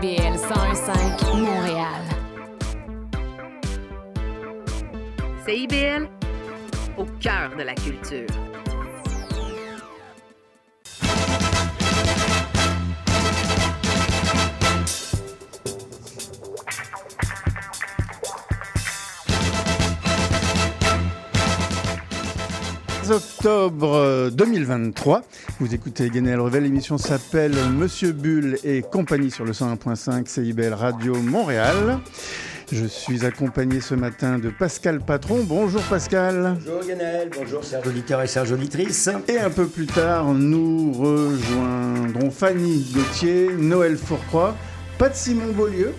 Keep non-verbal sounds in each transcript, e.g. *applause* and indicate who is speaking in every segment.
Speaker 1: CIBL 101.5 Montréal.
Speaker 2: CIBL, au cœur de la culture.
Speaker 3: Octobre 2023. Vous écoutez Guénel Revel. L'émission s'appelle Monsieur Bull et compagnie sur le 101.5 CIBL Radio Montréal. Je suis accompagné ce matin de Pascal Patron. Bonjour Pascal.
Speaker 4: Bonjour Guénel, bonjour chers auditeurs et chers auditrices.
Speaker 3: Et un peu plus tard, nous rejoindrons Fanny Gauthier, Noël Fourcroy, de Simon Beaulieu,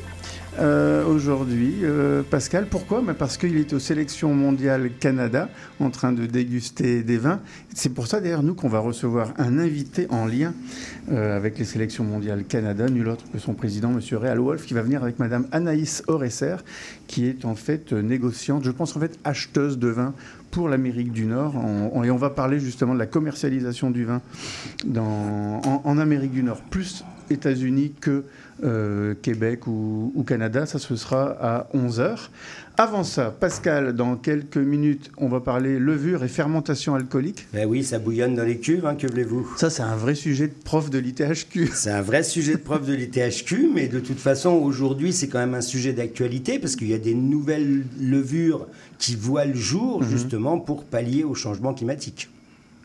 Speaker 3: euh, aujourd'hui. Euh, Pascal, pourquoi? Bah, Parce qu'il est aux sélections mondiales Canada en train de déguster des vins. C'est pour ça d'ailleurs nous qu'on va recevoir un invité en lien euh, avec les sélections mondiales Canada, nul autre que son président, M. Réal Wolf, qui va venir avec Mme Anaïs Oresser, qui est en fait négociante, je pense en fait acheteuse de vin pour l'Amérique du Nord. et on va parler justement de la commercialisation du vin en Amérique du Nord, plus États-Unis que euh, Québec ou, Canada. Ça, ce sera à 11h. Avant ça, Pascal, dans quelques minutes, on va parler levure et fermentation alcoolique.
Speaker 4: Ben oui, ça bouillonne dans les cuves, hein, que voulez-vous?
Speaker 3: Ça, c'est un vrai sujet de prof de l'ITHQ.
Speaker 4: C'est un vrai sujet de prof de l'ITHQ, mais de toute façon, aujourd'hui, c'est quand même un sujet d'actualité parce qu'il y a des nouvelles levures qui voient le jour, mhm. justement, pour pallier au changement climatique.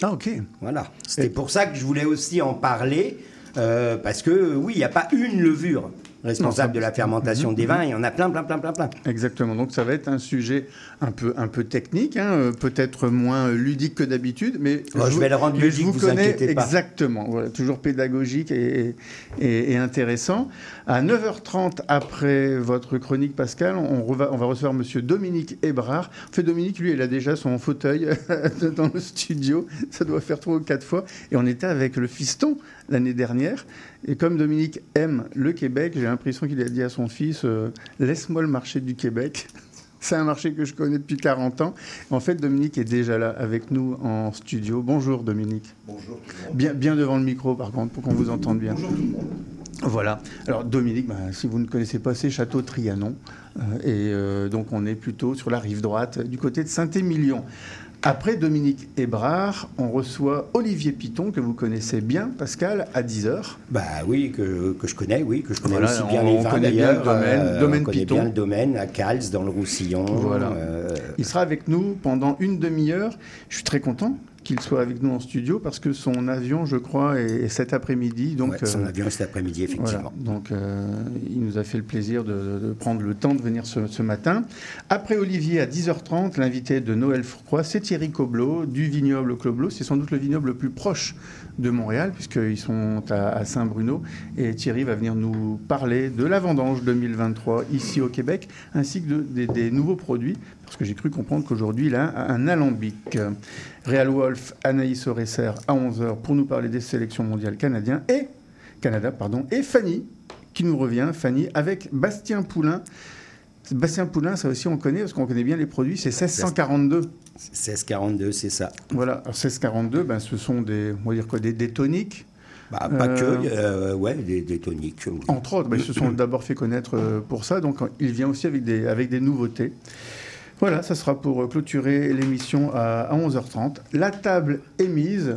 Speaker 3: Ah, ok.
Speaker 4: Voilà. C'était pour ça que je voulais aussi en parler euh, parce que oui, il n'y a pas une levure responsable de la fermentation des vins. Il y en a plein, plein, plein, plein, plein.
Speaker 3: Exactement. Donc ça va être un sujet un peu, un peu technique, hein, euh, peut-être moins ludique que d'habitude, mais
Speaker 4: oh, je, vais le rendre ludique,
Speaker 3: vous,
Speaker 4: vous
Speaker 3: connais
Speaker 4: pas.
Speaker 3: exactement. Voilà, toujours pédagogique et, et, intéressant. À 9h30 après votre chronique, Pascal, on, on va recevoir Monsieur Dominique Hébrard. En fait, Dominique, lui, il a déjà son fauteuil *laughs* dans le studio. Ça doit faire trois ou quatre fois. Et on était avec le fiston l'année dernière. Et comme Dominique aime le Québec, j'ai l'impression qu'il a dit à son fils euh, Laisse-moi le marché du Québec. *laughs* C'est un marché que je connais depuis 40 ans. En fait, Dominique est déjà là avec nous en studio. Bonjour Dominique.
Speaker 5: Bonjour.
Speaker 3: Bien, bien devant le micro par contre, pour qu'on vous entende bien.
Speaker 5: Bonjour tout le monde.
Speaker 3: Voilà. Alors Dominique, bah, si vous ne connaissez pas, c'est Château Trianon. Euh, et euh, donc on est plutôt sur la rive droite, du côté de Saint-Émilion. Après Dominique Hébrard, on reçoit Olivier Piton, que vous connaissez bien, Pascal, à 10h.
Speaker 4: Bah oui, que, je connais, oui, que je connais aussi bien les vins d'ailleurs.
Speaker 3: le domaine, euh, domaine
Speaker 4: on connaît bien le domaine, à Cals, dans le Roussillon.
Speaker 3: Voilà. Euh, Il sera avec nous pendant une demi-heure. Je suis très content qu'il soit avec nous en studio parce que son avion, je crois, est, cet après-midi.
Speaker 4: Donc, son euh, avion est cet après-midi, effectivement.
Speaker 3: donc, euh, il nous a fait le plaisir de, prendre le temps de venir ce, matin. Après Olivier, à 10h30, l'invité de Noël Fourcroy, c'est Thierry Coblot, du vignoble Cloblo. C'est sans doute le vignoble le plus proche de Montréal, puisqu'ils sont à, Saint-Bruno. Et Thierry va venir nous parler de la vendange 2023 ici au Québec, ainsi que des nouveaux produits, parce que j'ai cru comprendre qu'aujourd'hui, il a un alambic. Real Wolf, Anaïs Oresser à 11h pour nous parler des sélections mondiales canadiens et Canada, pardon, et Fanny qui nous revient, Fanny, avec Bastien Poulain. Bastien Poulain, ça aussi on connaît, parce qu'on connaît bien les produits, c'est 1642.
Speaker 4: 1642, c'est ça.
Speaker 3: Voilà, 1642, ben, ce sont des, on va dire quoi, des, toniques
Speaker 4: bah, pas que, euh, euh, ouais, des, toniques.
Speaker 3: Entre autres, ben, ils se sont *clears throat* d'abord fait connaître euh, pour ça, donc il vient aussi avec des, avec des nouveautés. Voilà, ça sera pour clôturer l'émission à 11h30. La table est mise.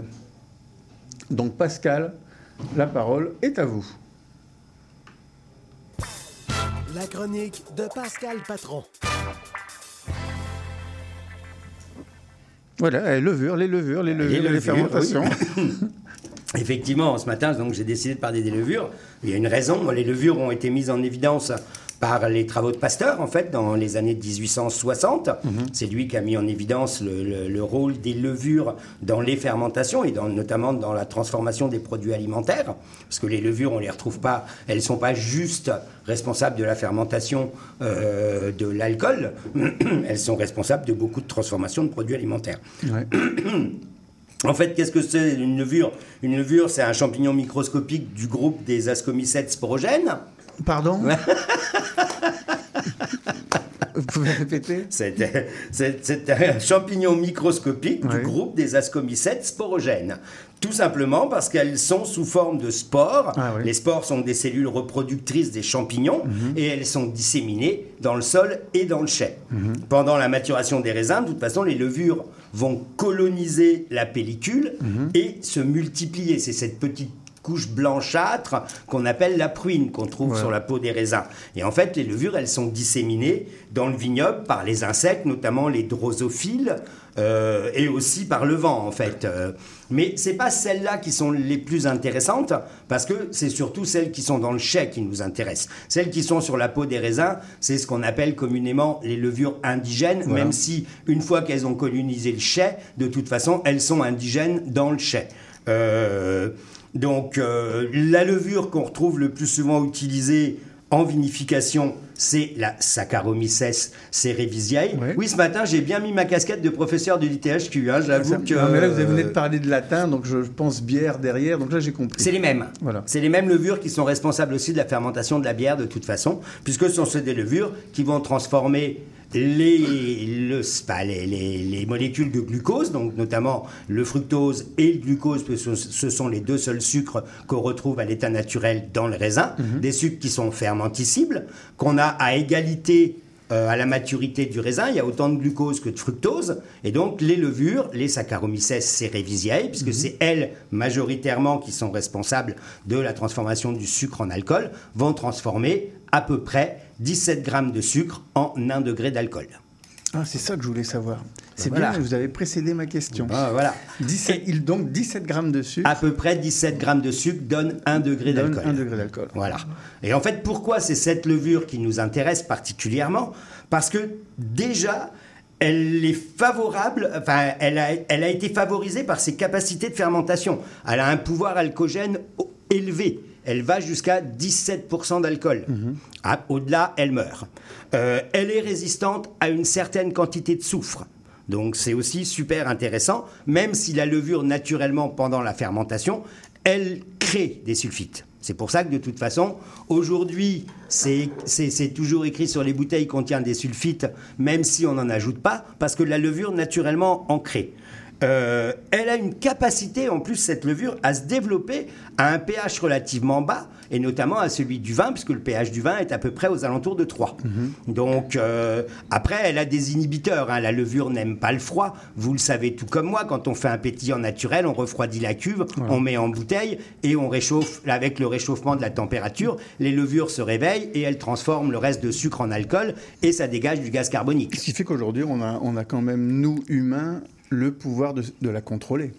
Speaker 3: Donc Pascal, la parole est à vous.
Speaker 6: La chronique de Pascal Patron.
Speaker 3: Voilà, les levures, les levures, les levures, les, fermentations. *laughs*
Speaker 4: Effectivement, ce matin, donc j'ai décidé de parler des levures. Il y a une raison. Les levures ont été mises en évidence par les travaux de Pasteur, en fait, dans les années 1860. Mhm. C'est lui qui a mis en évidence le, rôle des levures dans les fermentations et dans, notamment dans la transformation des produits alimentaires. Parce que les levures, on ne les retrouve pas, elles ne sont pas juste responsables de la fermentation euh, de l'alcool, *clears throat* elles sont responsables de beaucoup de transformations de produits alimentaires. En fait, qu'est-ce que c'est une levure? Une levure, c'est un champignon microscopique du groupe des ascomycètes sporogènes.
Speaker 3: Pardon Vous pouvez répéter
Speaker 4: C'est un champignon microscopique du groupe des ascomycètes sporogènes. Tout simplement parce qu'elles sont sous forme de spores.
Speaker 3: Ah oui.
Speaker 4: Les spores sont des cellules reproductrices des champignons et elles sont disséminées dans le sol et dans le chai. Pendant la maturation des raisins, de toute façon, les levures vont coloniser la pellicule et se multiplier. C'est cette petite couche blanchâtre qu'on appelle la pruine qu'on trouve
Speaker 3: Ouais.
Speaker 4: sur la peau des raisins. Et en fait, les levures, elles sont disséminées dans le vignoble par les insectes, notamment les drosophiles, euh, et aussi par le vent, en fait. Euh, mais c'est pas celles-là qui sont les plus intéressantes, parce que c'est surtout celles qui sont dans le chai qui nous intéressent. Celles qui sont sur la peau des raisins, c'est ce qu'on appelle communément les levures indigènes,
Speaker 3: Voilà.
Speaker 4: même si une fois qu'elles ont colonisé le chai, de toute façon, elles sont indigènes dans le chai. Euh, donc, euh, la levure qu'on retrouve le plus souvent utilisée en vinification, c'est la Saccharomyces cerevisiae. Oui, ce matin, j'ai bien mis ma casquette de professeur de l'ITHQ. Hein, J'avoue
Speaker 3: Ça-
Speaker 4: que.
Speaker 3: Non, mais là, vous venez de parler de latin, donc je pense bière derrière, donc là j'ai compris.
Speaker 4: c'est les mêmes.
Speaker 3: Voilà.
Speaker 4: C'est les mêmes levures qui sont responsables aussi de la fermentation de la bière de toute façon, puisque ce sont des levures qui vont transformer les, le- pas, les, les- les molécules de glucose, donc notamment le fructose et le glucose, parce que ce sont les deux seuls sucres qu'on retrouve à l'état naturel dans le raisin, des sucres qui sont fermenticibles, qu'on a à égalité euh, à la maturité du raisin, il y a autant de glucose que de fructose, et donc les levures, les Saccharomyces cerevisiae, puisque c'est elles majoritairement qui sont responsables de la transformation du sucre en alcool, vont transformer à peu près 17 grammes de sucre en 1 degré d'alcool.
Speaker 3: Ah, c'est ça que je voulais savoir. C'est
Speaker 4: voilà.
Speaker 3: bien, vous avez précédé ma question.
Speaker 4: Ah, voilà.
Speaker 3: 17, il, donc 17 grammes de sucre
Speaker 4: À peu près 17 grammes de sucre donne 1 degré d'alcool.
Speaker 3: 1 degré d'alcool.
Speaker 4: Voilà. Et en fait, pourquoi c'est cette levure qui nous intéresse particulièrement? Parce que déjà, elle est favorable, enfin, elle a, elle a été favorisée par ses capacités de fermentation. Elle a un pouvoir alcogène élevé. Elle va jusqu'à 17% d'alcool. Ah, Au-delà, elle meurt. Euh, elle est résistante à une certaine quantité de soufre. Donc c'est aussi super intéressant, même si la levure, naturellement, pendant la fermentation, elle crée des sulfites. C'est pour ça que de toute façon, aujourd'hui, c'est toujours écrit sur les bouteilles contient des sulfites, même si on n'en ajoute pas, parce que la levure, naturellement, en crée. Euh, elle a une capacité, en plus, cette levure, à se développer à un pH relativement bas, et notamment à celui du vin, puisque le pH du vin est à peu près aux alentours de 3. Donc, euh, après, elle a des inhibiteurs. hein. La levure n'aime pas le froid. Vous le savez tout comme moi, quand on fait un pétillant naturel, on refroidit la cuve, on met en bouteille, et on réchauffe, avec le réchauffement de la température, les levures se réveillent, et elles transforment le reste de sucre en alcool, et ça dégage du gaz carbonique.
Speaker 3: Ce qui fait qu'aujourd'hui, on a, on a quand même, nous, humains, le pouvoir de, de la contrôler.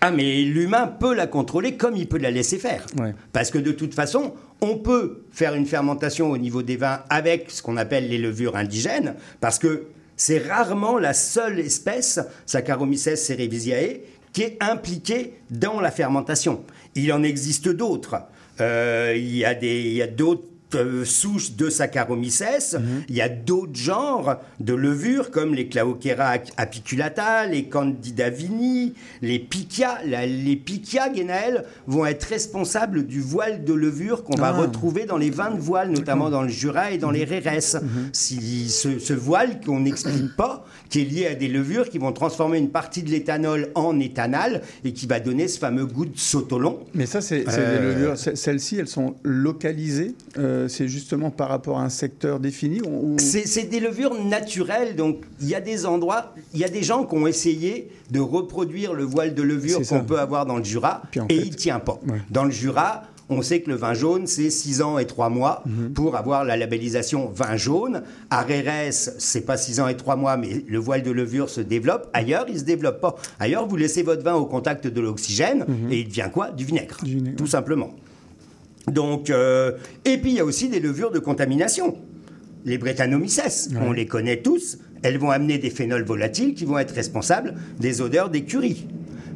Speaker 4: Ah, mais l'humain peut la contrôler comme il peut la laisser faire.
Speaker 3: Ouais.
Speaker 4: Parce que de toute façon, on peut faire une fermentation au niveau des vins avec ce qu'on appelle les levures indigènes, parce que c'est rarement la seule espèce, Saccharomyces cerevisiae, qui est impliquée dans la fermentation. Il en existe d'autres. Euh, il y a des- il y a d'autres euh, souches de Saccharomyces, il y a d'autres genres de levures comme les Claoquera apiculata, les Candida vini, les Pichia. La- les Pichia, Guénaël, vont être responsables du voile de levure qu'on va
Speaker 3: Ah.
Speaker 4: retrouver dans les vins de voile, notamment dans le Jura et dans les Rérès. Si, ce, ce voile qu'on n'explique pas, qui est lié à des levures qui vont transformer une partie de l'éthanol en éthanal et qui va donner ce fameux goût de sotolon.
Speaker 3: Mais ça, c'est c'est
Speaker 4: Euh.
Speaker 3: des levures. Ce- Celles-ci, elles sont localisées. euh, c'est justement par rapport à un secteur défini. ou-
Speaker 4: C'est des levures naturelles, donc il y a des endroits, il y a des gens qui ont essayé de reproduire le voile de levure qu'on peut avoir dans le Jura,
Speaker 3: Puis
Speaker 4: et
Speaker 3: fait-
Speaker 4: il tient pas.
Speaker 3: Ouais.
Speaker 4: Dans le Jura, on sait que le vin jaune, c'est 6 ans et 3 mois
Speaker 3: Mhm.
Speaker 4: pour avoir la labellisation vin jaune. À Rérès, c'est pas 6 ans et 3 mois, mais le voile de levure se développe. Ailleurs, il se développe pas. Ailleurs, vous laissez votre vin au contact de l'oxygène, et il devient quoi? Du vinaigre,
Speaker 3: Mhm. Du vinaigre,
Speaker 4: tout simplement. Donc, euh, et puis il y a aussi des levures de contamination. Les Brettanomyces, on les connaît tous. Elles vont amener des phénols volatiles qui vont être responsables des odeurs d'écurie.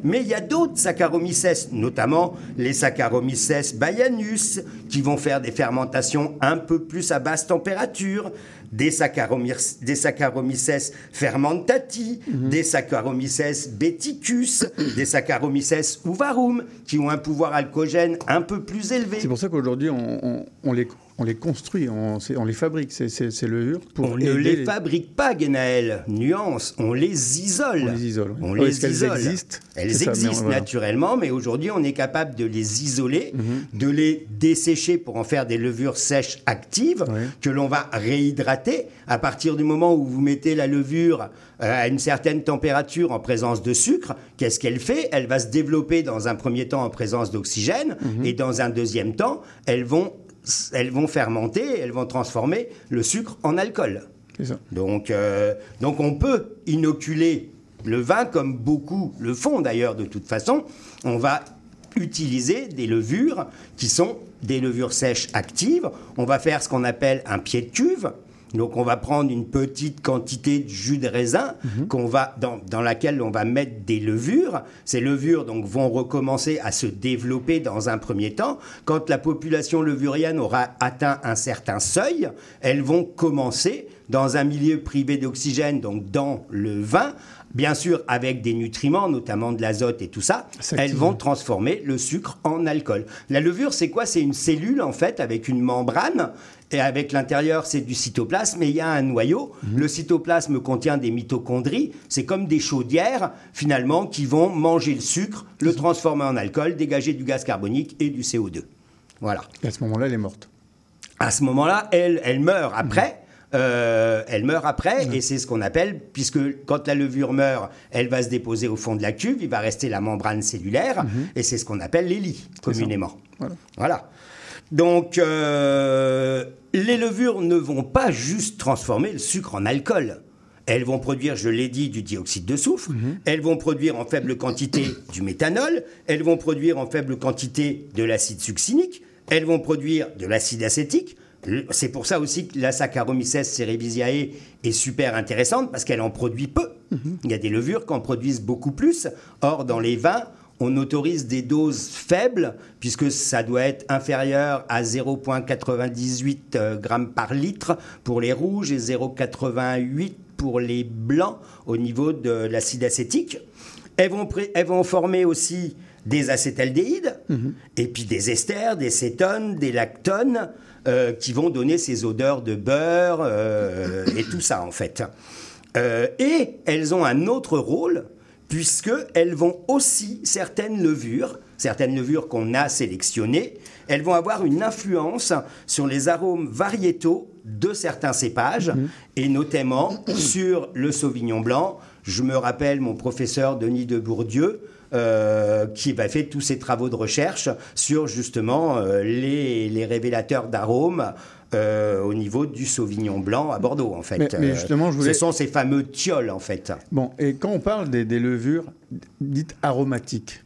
Speaker 4: Mais il y a d'autres Saccharomyces, notamment les Saccharomyces baianus, qui vont faire des fermentations un peu plus à basse température, des Saccharomyces, des Saccharomyces fermentati, des Saccharomyces beticus, *clears throat* des Saccharomyces uvarum, qui ont un pouvoir alcogène un peu plus élevé.
Speaker 3: C'est pour ça qu'aujourd'hui, on, on- on les, on les construit, on, les fabrique, ces, levures pour
Speaker 4: On ne les fabrique pas, Guénaël. Nuance, on les isole.
Speaker 3: On les isole.
Speaker 4: On
Speaker 3: Ouais,
Speaker 4: les isole.
Speaker 3: existent
Speaker 4: Elles
Speaker 3: C'est ça, mais
Speaker 4: existent
Speaker 3: on- voilà.
Speaker 4: naturellement, mais aujourd'hui, on est capable de les isoler,
Speaker 3: Mhm.
Speaker 4: de les dessécher pour en faire des levures sèches actives que l'on va réhydrater. À partir du moment où vous mettez la levure euh, à une certaine température en présence de sucre, qu'est-ce qu'elle fait? Elle va se développer dans un premier temps en présence d'oxygène
Speaker 3: Mhm.
Speaker 4: et dans un deuxième temps, elles vont, elles vont fermenter, elles vont transformer le sucre en alcool.
Speaker 3: Ça.
Speaker 4: Donc, euh, donc on peut inoculer le vin comme beaucoup le font d'ailleurs de toute façon. On va utiliser des levures qui sont des levures sèches actives. On va faire ce qu'on appelle un pied de cuve. Donc on va prendre une petite quantité de jus de raisin qu'on va dans, dans laquelle on va mettre des levures. Ces levures donc vont recommencer à se développer dans un premier temps. Quand la population levurienne aura atteint un certain seuil, elles vont commencer dans un milieu privé d'oxygène, donc dans le vin, bien sûr avec des nutriments, notamment de l'azote et tout ça, elles vont transformer le sucre en alcool. La levure, c'est quoi? C'est une cellule en fait avec une membrane et avec l'intérieur, c'est du cytoplasme et il y a un noyau. Le cytoplasme contient des mitochondries. C'est comme des chaudières finalement qui vont manger le sucre, le transformer en alcool, dégager du gaz carbonique et du CO2. Voilà.
Speaker 3: Et à ce moment-là, elle est morte.
Speaker 4: À ce moment-là, elle, elle meurt après. Euh, elle meurt après, et c'est ce qu'on appelle, puisque quand la levure meurt, elle va se déposer au fond de la cuve, il va rester la membrane cellulaire, et c'est ce qu'on appelle les lits, communément.
Speaker 3: Voilà.
Speaker 4: Voilà. Donc, euh, les levures ne vont pas juste transformer le sucre en alcool. Elles vont produire, je l'ai dit, du dioxyde de soufre. Elles vont produire en faible quantité du méthanol. Elles vont produire en faible quantité de l'acide succinique. Elles vont produire de l'acide acétique. C'est pour ça aussi que la Saccharomyces cerevisiae est super intéressante parce qu'elle en produit peu. Il y a des levures qui en produisent beaucoup plus. Or, dans les vins, on autorise des doses faibles, puisque ça doit être inférieur à 0,98 euh, grammes par litre pour les rouges et 0,88 pour les blancs au niveau de l'acide acétique. Elles vont, pré- elles vont former aussi des acétaldéhydes, et puis des esters, des cétones, des lactones, euh, qui vont donner ces odeurs de beurre euh, et tout ça en fait. Euh, et elles ont un autre rôle, puisqu'elles vont aussi, certaines levures, certaines levures qu'on a sélectionnées, elles vont avoir une influence sur les arômes variétaux de certains cépages, et notamment *clears throat* sur le sauvignon blanc. Je me rappelle mon professeur Denis de Bourdieu, euh, qui a fait tous ses travaux de recherche sur justement euh, les, les révélateurs d'arômes euh, au niveau du Sauvignon blanc à Bordeaux, en fait.
Speaker 3: Mais- mais justement, je voulais-
Speaker 4: Ce sont ces fameux tioles, en fait.
Speaker 3: Bon, et quand on parle des, des levures dites aromatiques,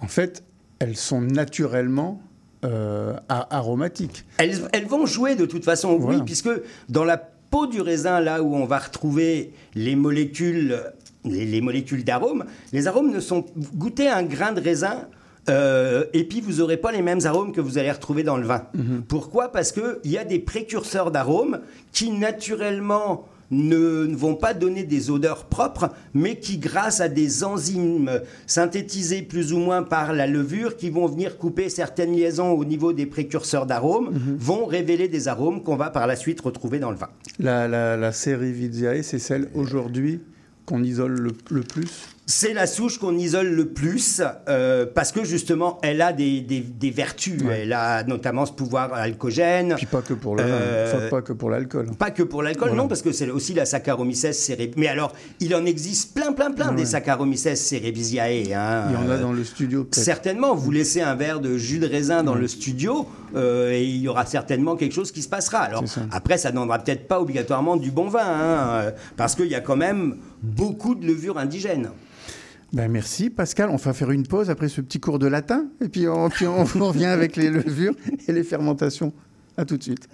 Speaker 3: en fait, elles sont naturellement euh, aromatiques.
Speaker 4: Elles, elles vont jouer de toute façon, oui, puisque dans la peau du raisin, là où on va retrouver les molécules, les, les molécules d'arômes, les arômes ne sont. Goûtez un grain de raisin. Euh, et puis vous n'aurez pas les mêmes arômes que vous allez retrouver dans le vin. Pourquoi? Parce qu'il y a des précurseurs d'arômes qui naturellement ne, ne vont pas donner des odeurs propres, mais qui, grâce à des enzymes synthétisées plus ou moins par la levure, qui vont venir couper certaines liaisons au niveau des précurseurs d'arômes, vont révéler des arômes qu'on va par la suite retrouver dans le vin.
Speaker 3: La, la, la Cerevisiae, c'est celle aujourd'hui qu'on isole le, le plus?
Speaker 4: C'est la souche qu'on isole le plus euh, parce que justement, elle a des, des- des vertus.
Speaker 3: Ouais.
Speaker 4: Elle a notamment ce pouvoir alcogène.
Speaker 3: Puis pas que pour
Speaker 4: Euh,
Speaker 3: vin, enfin, pas que pour l'alcool.
Speaker 4: Pas que pour l'alcool,
Speaker 3: Voilà.
Speaker 4: non, parce que c'est aussi la Saccharomyces cerevisiae. Mais alors, il en existe plein, plein, plein
Speaker 3: Ouais,
Speaker 4: des. Saccharomyces cerevisiae. hein.
Speaker 3: Il y en a dans le studio.
Speaker 4: Certainement, vous laissez un verre de jus de raisin dans le studio euh, et il y aura certainement quelque chose qui se passera. Alors
Speaker 3: ça.
Speaker 4: après, ça n'en peut-être pas obligatoirement du bon vin, hein, parce qu'il y a quand même beaucoup de levures indigènes.
Speaker 3: Ben merci Pascal, on va faire une pause après ce petit cours de latin et puis on, revient avec les levures et les fermentations. À tout de suite.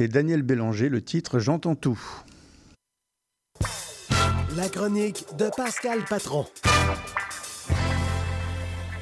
Speaker 3: Daniel Bélanger, le titre J'entends tout.
Speaker 6: La chronique de Pascal Patron.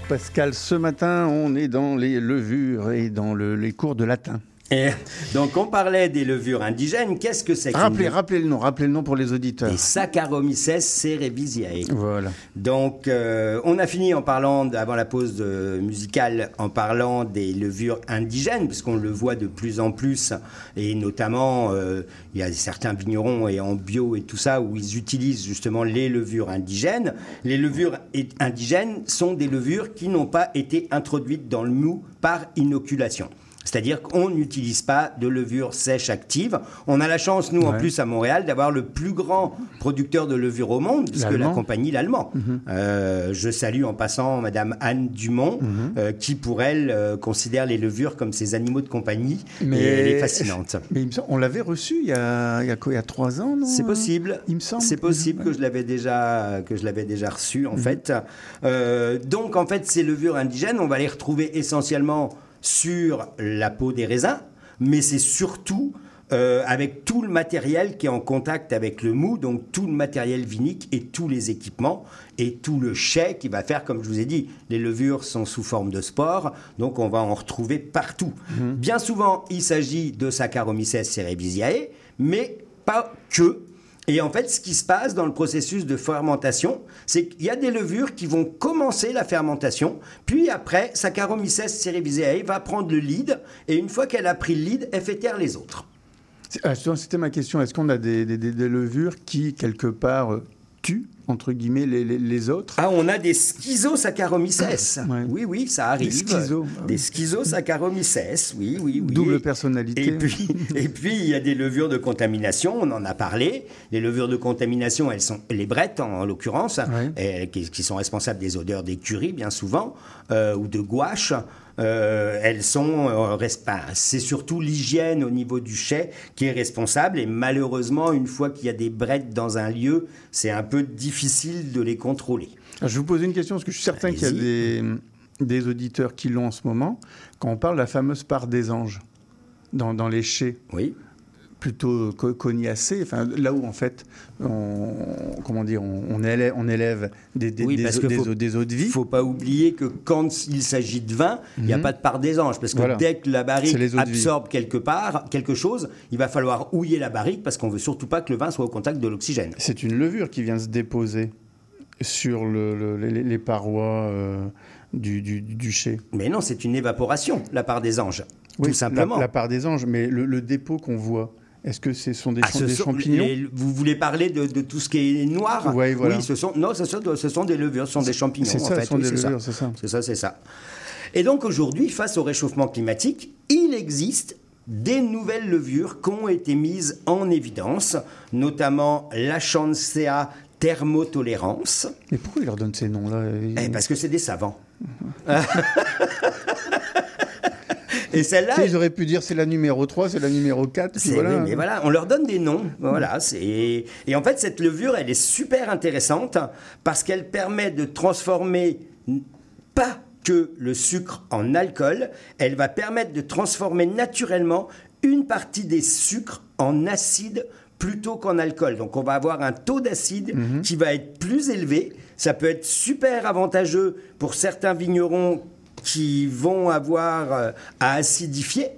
Speaker 3: Pascal, ce matin, on est dans les levures et dans le- les cours de latin.
Speaker 4: Et *laughs* donc, on parlait des levures indigènes. Qu'est-ce que c'est qu'une
Speaker 3: Rappelez,
Speaker 4: levure
Speaker 3: rappelez le nom, rappelez le nom pour les auditeurs.
Speaker 4: Saccharomyces cerevisiae.
Speaker 3: Voilà.
Speaker 4: Donc, euh, on a fini en parlant, avant la pause euh, musicale, en parlant des levures indigènes, puisqu'on le voit de plus en plus, et notamment, euh, il y a certains vignerons et en bio et tout ça, où ils utilisent justement les levures indigènes. Les levures indigènes sont des levures qui n'ont pas été introduites dans le mou par inoculation. C'est-à-dire qu'on n'utilise pas de levure sèche active. On a la chance, nous, en plus, à Montréal, d'avoir le plus grand producteur de levure au monde, puisque la compagnie l'allemand.
Speaker 3: Mhm.
Speaker 4: Euh, je salue en passant Madame Anne Dumont,
Speaker 3: Mhm.
Speaker 4: euh, qui pour elle euh, considère les levures comme ses animaux de compagnie. Et elle est fascinante. *laughs*
Speaker 3: Mais il me semble- on l'avait reçu il y a, il y a quoi, il y a trois ans, non?
Speaker 4: C'est possible.
Speaker 3: Il me semble.
Speaker 4: C'est possible que je l'avais déjà que je l'avais déjà reçu
Speaker 3: Mhm.
Speaker 4: en fait. Euh, donc en fait ces levures indigènes, on va les retrouver essentiellement sur la peau des raisins, mais c'est surtout euh, avec tout le matériel qui est en contact avec le mou, donc tout le matériel vinique et tous les équipements et tout le chai qui va faire, comme je vous ai dit, les levures sont sous forme de spores, donc on va en retrouver partout. Bien souvent, il s'agit de Saccharomyces cerevisiae, mais pas que. Et en fait, ce qui se passe dans le processus de fermentation, c'est qu'il y a des levures qui vont commencer la fermentation, puis après, Saccharomyces cerevisiae va prendre le lead, et une fois qu'elle a pris le lead, elle fait taire les autres.
Speaker 3: Ah, C'était ma question. Est-ce qu'on a des, des- levures qui, quelque part, tuent, entre guillemets, les, les- les autres
Speaker 4: Ah, on a des schizosaccharomyces.
Speaker 3: Ouais.
Speaker 4: Oui, oui, ça arrive.
Speaker 3: Des schizos, ah.
Speaker 4: Des schizosaccharomyces, oui, oui, oui.
Speaker 3: Double personnalité.
Speaker 4: Et puis, et puis, il y a des levures de contamination, on en a parlé. Les levures de contamination, elles sont les brettes, en, en l'occurrence,
Speaker 3: Ouais.
Speaker 4: et qui, qui sont responsables des odeurs d'écurie, bien souvent, euh, ou de gouache. Euh, elles sont, euh, c'est surtout l'hygiène au niveau du chai qui est responsable. Et malheureusement, une fois qu'il y a des brettes dans un lieu, c'est un peu difficile de les contrôler.
Speaker 3: Alors, je vais vous poser une question, parce que je suis certain qu'il y a des, des auditeurs qui l'ont en ce moment. Quand on parle de la fameuse part des anges dans, dans les chais,
Speaker 4: Oui.
Speaker 3: Plutôt co- cognacés, enfin, là où en fait, on, comment dire, on, élève, on élève des, des,
Speaker 4: Oui,
Speaker 3: des eaux-
Speaker 4: faut-
Speaker 3: des de vie.
Speaker 4: Il faut pas oublier que quand il s'agit de vin, il n'y a
Speaker 3: Mhm.
Speaker 4: pas de part des anges. Parce que
Speaker 3: Voilà.
Speaker 4: dès que la barrique absorbe quelque part, quelque chose, il va falloir houiller la barrique parce qu'on veut surtout pas que le vin soit au contact de l'oxygène.
Speaker 3: C'est une levure qui vient se déposer sur le- le- les, les parois euh, du, du, du chai.
Speaker 4: Mais non, c'est une évaporation, la part des anges.
Speaker 3: Oui,
Speaker 4: tout simplement.
Speaker 3: La, la part des anges, mais le, le dépôt qu'on voit, est-ce que ce sont des,
Speaker 4: Ah,
Speaker 3: champ-
Speaker 4: ce
Speaker 3: des
Speaker 4: sont
Speaker 3: champignons
Speaker 4: les- vous voulez parler de, de tout ce qui est noir?
Speaker 3: Ouais, voilà.
Speaker 4: Oui, ce sont, non, ce sont, ce sont des levures, ce sont des champignons.
Speaker 3: C'est
Speaker 4: en
Speaker 3: ça,
Speaker 4: fait.
Speaker 3: ce sont
Speaker 4: Oui,
Speaker 3: des
Speaker 4: c'est ça.
Speaker 3: levures, c'est ça.
Speaker 4: C'est ça, c'est ça. Et donc aujourd'hui, face au réchauffement climatique, il existe des nouvelles levures qui ont été mises en évidence, notamment la Chancea thermotolérance,
Speaker 3: Mais pourquoi ils leur donnent ces noms-là?
Speaker 4: Eh, parce que c'est des savants. *laughs* *laughs* Et celle-là,
Speaker 3: Tu sais, Ils auraient pu dire c'est la numéro 3, c'est la numéro 4. puis voilà.
Speaker 4: mais voilà, on leur donne des noms. Voilà, et en fait cette levure, elle est super intéressante parce qu'elle permet de transformer pas que le sucre en alcool, elle va permettre de transformer naturellement une partie des sucres en acide plutôt qu'en alcool. Donc on va avoir un taux d'acide qui va être plus élevé. Ça peut être super avantageux pour certains vignerons qui vont avoir euh, à acidifier.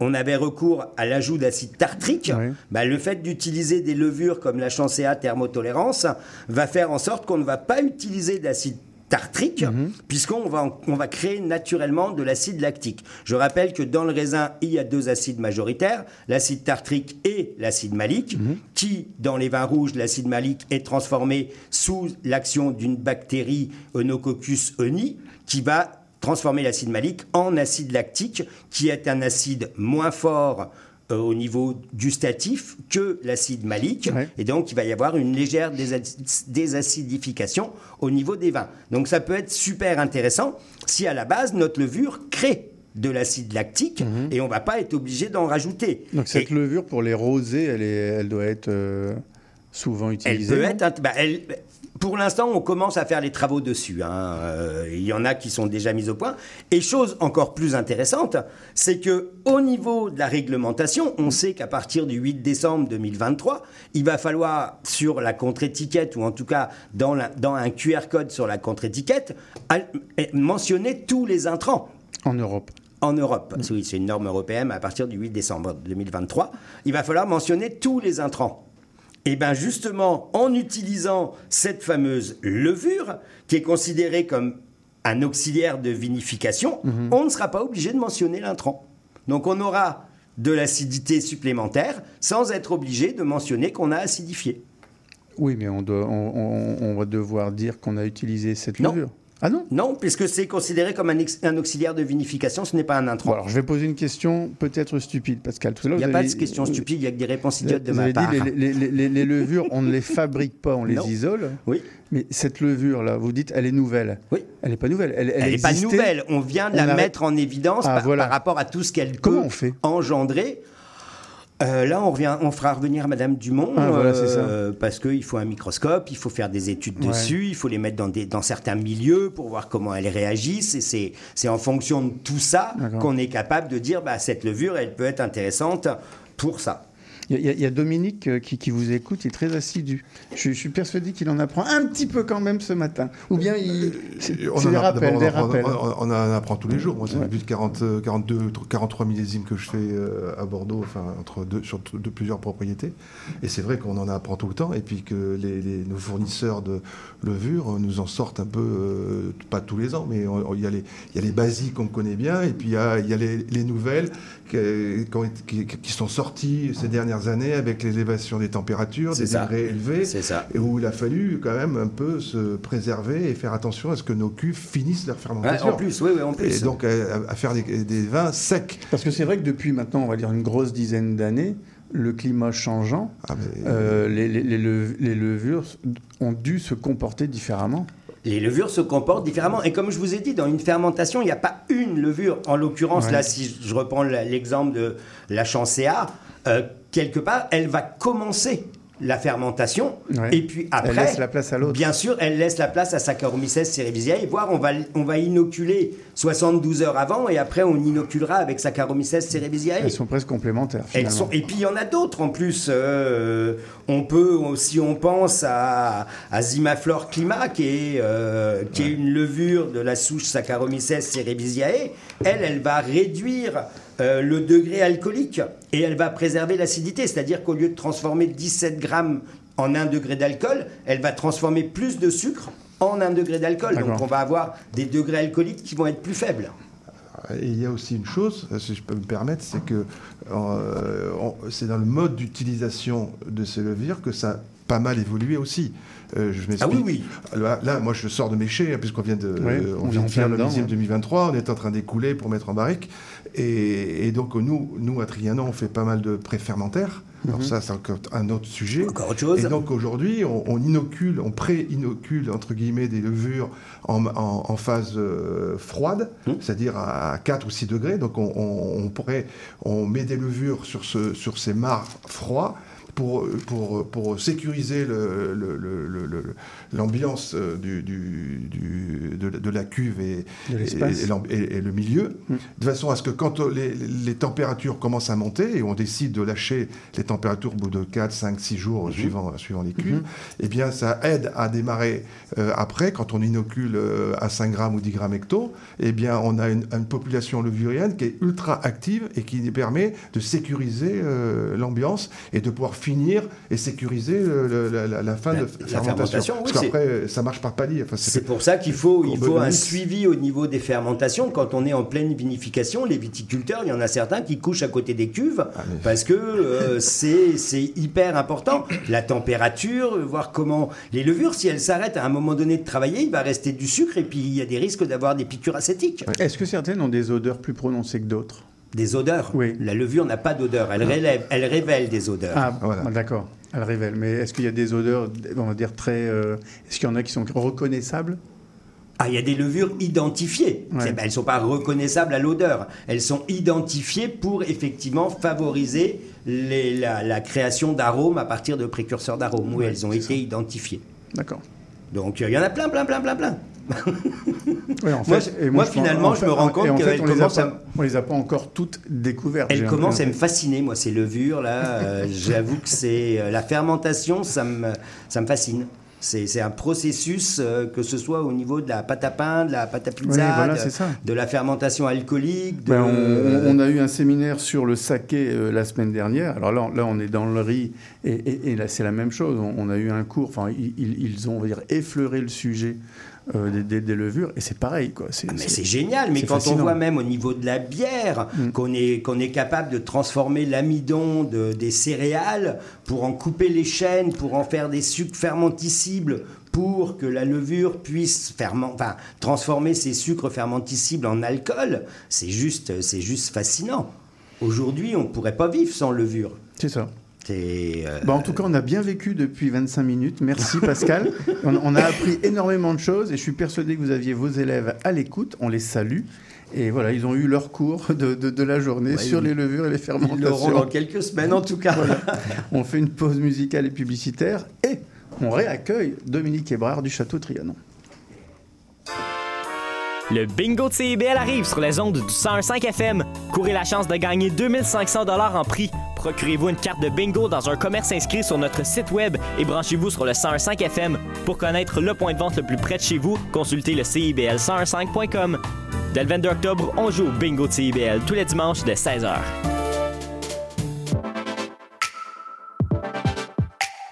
Speaker 4: On avait recours à l'ajout d'acide tartrique. Bah, le fait d'utiliser des levures comme la Chancea thermotolérance va faire en sorte qu'on ne va pas utiliser d'acide tartrique, puisqu'on va, on va créer naturellement de l'acide lactique. Je rappelle que dans le raisin, il y a deux acides majoritaires, l'acide tartrique et l'acide malique, qui, dans les vins rouges, l'acide malique est transformé sous l'action d'une bactérie Eunococcus euni, qui va transformer l'acide malique en acide lactique, qui est un acide moins fort euh, au niveau gustatif que l'acide malique.
Speaker 3: Ouais.
Speaker 4: Et donc, il va y avoir une légère désac- désacidification au niveau des vins. Donc, ça peut être super intéressant si à la base, notre levure crée de l'acide lactique et on va pas être obligé d'en rajouter.
Speaker 3: Donc cette
Speaker 4: Et-
Speaker 3: levure pour les rosés, elle, est, elle doit être euh, souvent
Speaker 4: Elle
Speaker 3: utilisée.
Speaker 4: peut être. bah, elle- pour l'instant, on commence à faire les travaux dessus. hein. Euh, Il y en a qui sont déjà mis au point. Et chose encore plus intéressante, c'est que au niveau de la réglementation, on sait qu'à partir du 8 décembre 2023, il va falloir sur la contre-étiquette ou en tout cas dans, la- dans un QR code sur la contre-étiquette eh, mentionner tous les intrants
Speaker 3: En Europe.
Speaker 4: en Europe. Oui, c'est une norme européenne à partir du 8 décembre 2023. Il va falloir mentionner tous les intrants. Et bien justement, en utilisant cette fameuse levure, qui est considérée comme un auxiliaire de vinification, on ne sera pas obligé de mentionner l'intrant. Donc on aura de l'acidité supplémentaire sans être obligé de mentionner qu'on a acidifié.
Speaker 3: Oui, mais on, doit, on, on- on va devoir dire qu'on a utilisé cette
Speaker 4: Non.
Speaker 3: Ah non?
Speaker 4: Non, puisque c'est considéré comme un, un auxiliaire de vinification, ce n'est pas un
Speaker 3: Bon,
Speaker 4: intrant.
Speaker 3: alors je vais poser une question peut-être stupide, Pascal. Tout
Speaker 4: Il n'y a pas
Speaker 3: avez-
Speaker 4: de questions stupides, il n'y a que des réponses
Speaker 3: Vous
Speaker 4: idiotes de ma
Speaker 3: dit
Speaker 4: part.
Speaker 3: les, les- les- les- les levures, on ne les fabrique pas, on les
Speaker 4: Non.
Speaker 3: isole.
Speaker 4: Oui.
Speaker 3: Mais cette levure-là, vous dites, elle est nouvelle.
Speaker 4: Oui.
Speaker 3: Elle n'est pas nouvelle. Elle,
Speaker 4: Elle n'est pas nouvelle. On vient de
Speaker 3: On
Speaker 4: la
Speaker 3: a-
Speaker 4: mettre en évidence
Speaker 3: Ah,
Speaker 4: par,
Speaker 3: voilà.
Speaker 4: par rapport à tout ce qu'elle
Speaker 3: Comment
Speaker 4: peut
Speaker 3: on fait?
Speaker 4: engendrer. Euh, là, on, revient, on fera revenir Madame Dumont
Speaker 3: Ah, voilà, c'est ça.
Speaker 4: euh, parce qu'il faut un microscope, il faut faire des études
Speaker 3: Ouais.
Speaker 4: dessus, il faut les mettre dans, des, dans certains milieux pour voir comment elles réagissent. Et c'est, c'est en fonction de tout ça qu'on est capable de dire bah, cette levure, elle peut être intéressante pour ça.
Speaker 3: Il y, a- y Dominique euh, qui, qui vous écoute, il est très assidu. Je, je suis persuadé qu'il en apprend un petit peu quand même ce matin. Ou bien il. C'est
Speaker 7: On
Speaker 3: c'est des
Speaker 7: a-
Speaker 3: rappels, des rappels.
Speaker 7: On, en apprend tous les jours. Moi, c'est
Speaker 3: Ouais.
Speaker 7: depuis 40, euh, 42, 43 millésimes que je fais euh, à Bordeaux, enfin, entre deux, sur de plusieurs propriétés. Et c'est vrai qu'on en apprend tout le temps. Et puis que les, les- nos fournisseurs de levure nous en sortent un peu, euh, pas tous les ans, mais il y, a les- il y a les basiques qu'on connaît bien. Et puis il y a, il y a les, les nouvelles qui- qui sont sorties ces dernières années avec l'élévation des températures, des
Speaker 4: ça.
Speaker 7: degrés élevés
Speaker 4: ça.
Speaker 7: et où il a fallu quand même un peu se préserver et faire attention à ce que nos cuves finissent leur
Speaker 4: Ouais,
Speaker 7: fermentation.
Speaker 4: en plus, oui, oui, en plus.
Speaker 7: Et donc à, à faire des, des vins secs.
Speaker 3: Parce que c'est vrai que depuis maintenant, on va dire une grosse dizaine d'années, le climat changeant,
Speaker 7: Ah,
Speaker 3: euh, les, les- les lev- les levures ont dû se comporter différemment.
Speaker 4: Les levures se comportent différemment. Et comme je vous ai dit, dans une fermentation, il n'y a pas une levure. En l'occurrence,
Speaker 3: Ouais.
Speaker 4: là, si je reprends l'exemple de la chancéa, euh, quelque part, elle va commencer la fermentation.
Speaker 3: Ouais.
Speaker 4: Et puis après,
Speaker 3: Elle laisse la place à l'autre.
Speaker 4: Bien sûr, elle laisse la place à Saccharomyces cerevisiae, voire on va, on va inoculer 72 heures avant et après on inoculera avec Saccharomyces cerevisiae.
Speaker 3: Elles sont presque complémentaires.
Speaker 4: Elles
Speaker 3: Finalement.
Speaker 4: sont... Et puis il y en a d'autres en plus. euh, on peut, si on pense à, à Zimaflor climat, qui est, euh, qui est une levure de la souche Saccharomyces cerevisiae, elle, elle va réduire euh, le degré alcoolique et elle va préserver l'acidité. C'est-à-dire qu'au lieu de transformer 17 grammes en 1 degré d'alcool, elle va transformer plus de sucre en 1 degré d'alcool. Donc on va avoir des degrés alcooliques qui vont être plus faibles.
Speaker 7: Et il y a aussi une chose, si je peux me permettre, c'est que euh, c'est dans le mode d'utilisation de ces levures que ça pas mal évolué aussi. Euh, je
Speaker 4: Ah oui, oui.
Speaker 7: Là, là, moi, je sors de mes chais, hein, puisqu'on vient de, euh,
Speaker 3: on
Speaker 7: vient
Speaker 3: en
Speaker 7: de faire le
Speaker 3: ouais.
Speaker 7: 2023, on est en train d'écouler pour mettre en barrique. Et, et donc, nous, nous, à Trianon, on fait pas mal de préfermentaires.
Speaker 3: Mhm.
Speaker 7: Alors ça, c'est encore un autre sujet.
Speaker 4: Encore autre chose.
Speaker 7: Et donc, aujourd'hui, on, on inocule, on pré-inocule, entre guillemets, des levures en, en- en phase euh, froide,
Speaker 4: Mhm.
Speaker 7: c'est-à-dire à 4 ou 6 degrés. Donc, on, on- on pourrait, on met des levures sur, ce, sur ces mâts froids pour, pour, pour sécuriser le- le- le- le- le- l'ambiance du, du- du- de, de la cuve et, le milieu,
Speaker 3: Mm.
Speaker 7: de façon à ce que quand les, les températures commencent à monter et on décide de lâcher les températures au bout de 4, 5, 6 jours
Speaker 3: Mhm.
Speaker 7: suivant, suivant les cuves, eh bien ça aide à démarrer euh, après, quand on inocule euh, à 5 grammes ou 10 grammes hecto, eh bien on a une, une population levurienne qui est ultra active et qui permet de sécuriser euh, l'ambiance et de pouvoir finir et sécuriser le- le- la, la- la fin
Speaker 4: La-
Speaker 7: de
Speaker 4: la
Speaker 7: fermentation.
Speaker 4: fermentation, oui,
Speaker 7: Parce qu'après, ça marche par palier. Enfin,
Speaker 4: C'est pour ça qu'il faut, il faut un suivi au niveau des fermentations. Quand on est en pleine vinification, les viticulteurs, il y en a certains qui couchent à côté des cuves
Speaker 7: Ah, mais-
Speaker 4: parce que euh, c'est c'est hyper important. La température, voir comment les levures, si elles s'arrêtent à un moment donné de travailler, il va rester du sucre et puis il y a des risques d'avoir des piqûres acétiques.
Speaker 3: Est-ce que certaines ont des odeurs plus prononcées que d'autres?
Speaker 4: Des odeurs.
Speaker 3: Oui.
Speaker 4: La levure n'a pas d'odeur. Elle, relève, elle révèle des odeurs.
Speaker 3: Ah,
Speaker 7: Voilà.
Speaker 3: d'accord. Elle révèle. Mais est-ce qu'il y a des odeurs, on va dire, très. euh, est-ce qu'il y en a qui sont reconnaissables?
Speaker 4: Ah, il y a des levures identifiées.
Speaker 3: Ouais.
Speaker 4: Ben, elles ne sont pas reconnaissables à l'odeur. Elles sont identifiées pour effectivement favoriser les- la, la création d'arômes à partir de précurseurs d'arômes. où
Speaker 3: Ouais,
Speaker 4: elles ont été
Speaker 3: ça.
Speaker 4: identifiées.
Speaker 3: D'accord.
Speaker 4: Donc, euh, il y en a plein, plein, plein, plein, plein. *laughs*
Speaker 3: Ouais, en
Speaker 4: Moi,
Speaker 3: fait,
Speaker 4: finalement,
Speaker 3: en
Speaker 4: je me rends compte qu'elle commence
Speaker 3: pas-
Speaker 4: à-
Speaker 3: On les a pas encore toutes découvertes.
Speaker 4: Elle commence à me fasciner, moi, ces levures, là. Euh, *laughs* J'avoue que c'est. euh, la fermentation, ça me, ça me fascine. C'est un processus, euh, que ce soit au niveau de la pâte à pain, de la pâte à pizza,
Speaker 3: Oui, voilà,
Speaker 4: de,
Speaker 3: c'est ça.
Speaker 4: de la fermentation alcoolique. De,
Speaker 3: Ben, on, a eu un séminaire sur le saké euh, la semaine dernière. Alors là, on- là, on est dans le riz et, et- et là, c'est la même chose. On, on a eu un cours. Enfin, ils, ils- ils ont, on va dire, effleuré le sujet euh, des, des- des levures et c'est pareil, quoi. C'est,
Speaker 4: Ah, Mais
Speaker 3: c'est-
Speaker 4: génial, mais quand on voit même au niveau de la bière
Speaker 3: Mm.
Speaker 4: qu'on est, qu'on est capable de transformer l'amidon de- des céréales pour en couper les chaînes, pour en faire des sucres fermenticibles, pour que la levure puisse ferment, enfin, transformer ces sucres fermenticibles en alcool, c'est juste, c'est juste fascinant. Aujourd'hui, on ne pourrait pas vivre sans levure.
Speaker 3: c'est ça.
Speaker 4: Euh,
Speaker 3: Bah, en tout cas, on a bien vécu depuis 25 minutes. Merci Pascal. *laughs* on, on a appris énormément de choses et je suis persuadé que vous aviez vos élèves à l'écoute. On les salue. Et voilà, ils ont eu leur cours de, de- de la journée
Speaker 4: Ouais,
Speaker 3: sur
Speaker 4: ils-
Speaker 3: les levures et les
Speaker 4: ils l'auront dans
Speaker 3: fermentations.
Speaker 4: quelques semaines en tout cas. *laughs*
Speaker 3: On fait une pause musicale et publicitaire et on réaccueille Dominique Hébrard du Château Trianon.
Speaker 8: Le bingo de CIBL arrive sur les ondes du 101.5 FM. Courez la chance de gagner 2500 dollars en prix. Procurez-vous une carte de bingo dans un commerce inscrit sur notre site web et branchez-vous sur le 101.5 FM. Pour connaître le point de vente le plus près de chez vous, consultez le CIBL1015.com. Dès le 22 octobre, on joue au bingo de CIBL tous les dimanches dès 16h.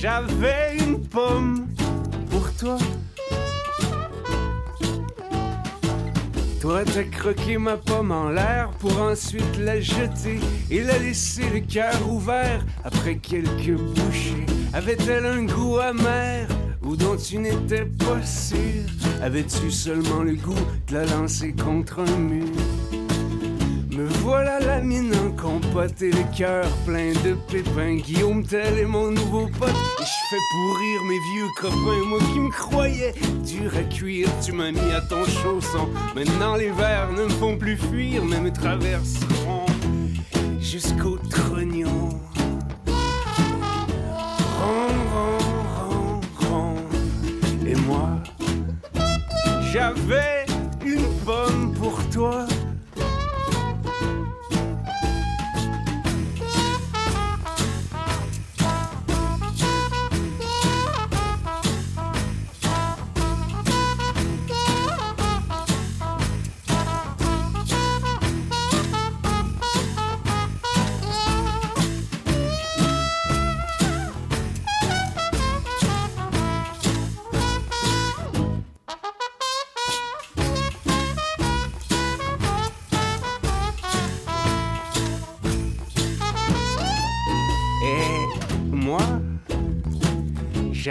Speaker 5: J'avais une pomme pour toi. Toi, t'as croqué ma pomme en l'air pour ensuite la jeter et la laisser le cœur ouvert après quelques bouchées. Avait-elle un goût amer ou dont tu n'étais pas sûr? Avais-tu seulement le goût de la lancer contre un mur? Me voilà la mine compote et le cœur plein de pépins. Guillaume Tell est mon nouveau pote et je fais pourrir mes vieux copains. Moi qui me croyais dur à cuire, tu m'as mis à ton chausson. Maintenant les vers ne me font plus fuir, mais me traverseront jusqu'au trognon. Ron, ron, ron, ron. Et moi, j'avais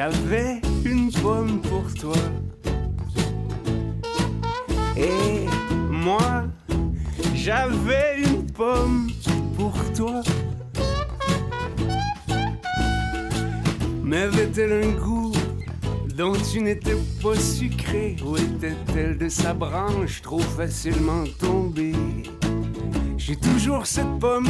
Speaker 5: j'avais une pomme pour toi. Et moi, j'avais une pomme pour toi. Mais avait-elle un goût dont tu n'étais pas sucré? Ou était-elle de sa branche trop facilement tombée? J'ai toujours cette pomme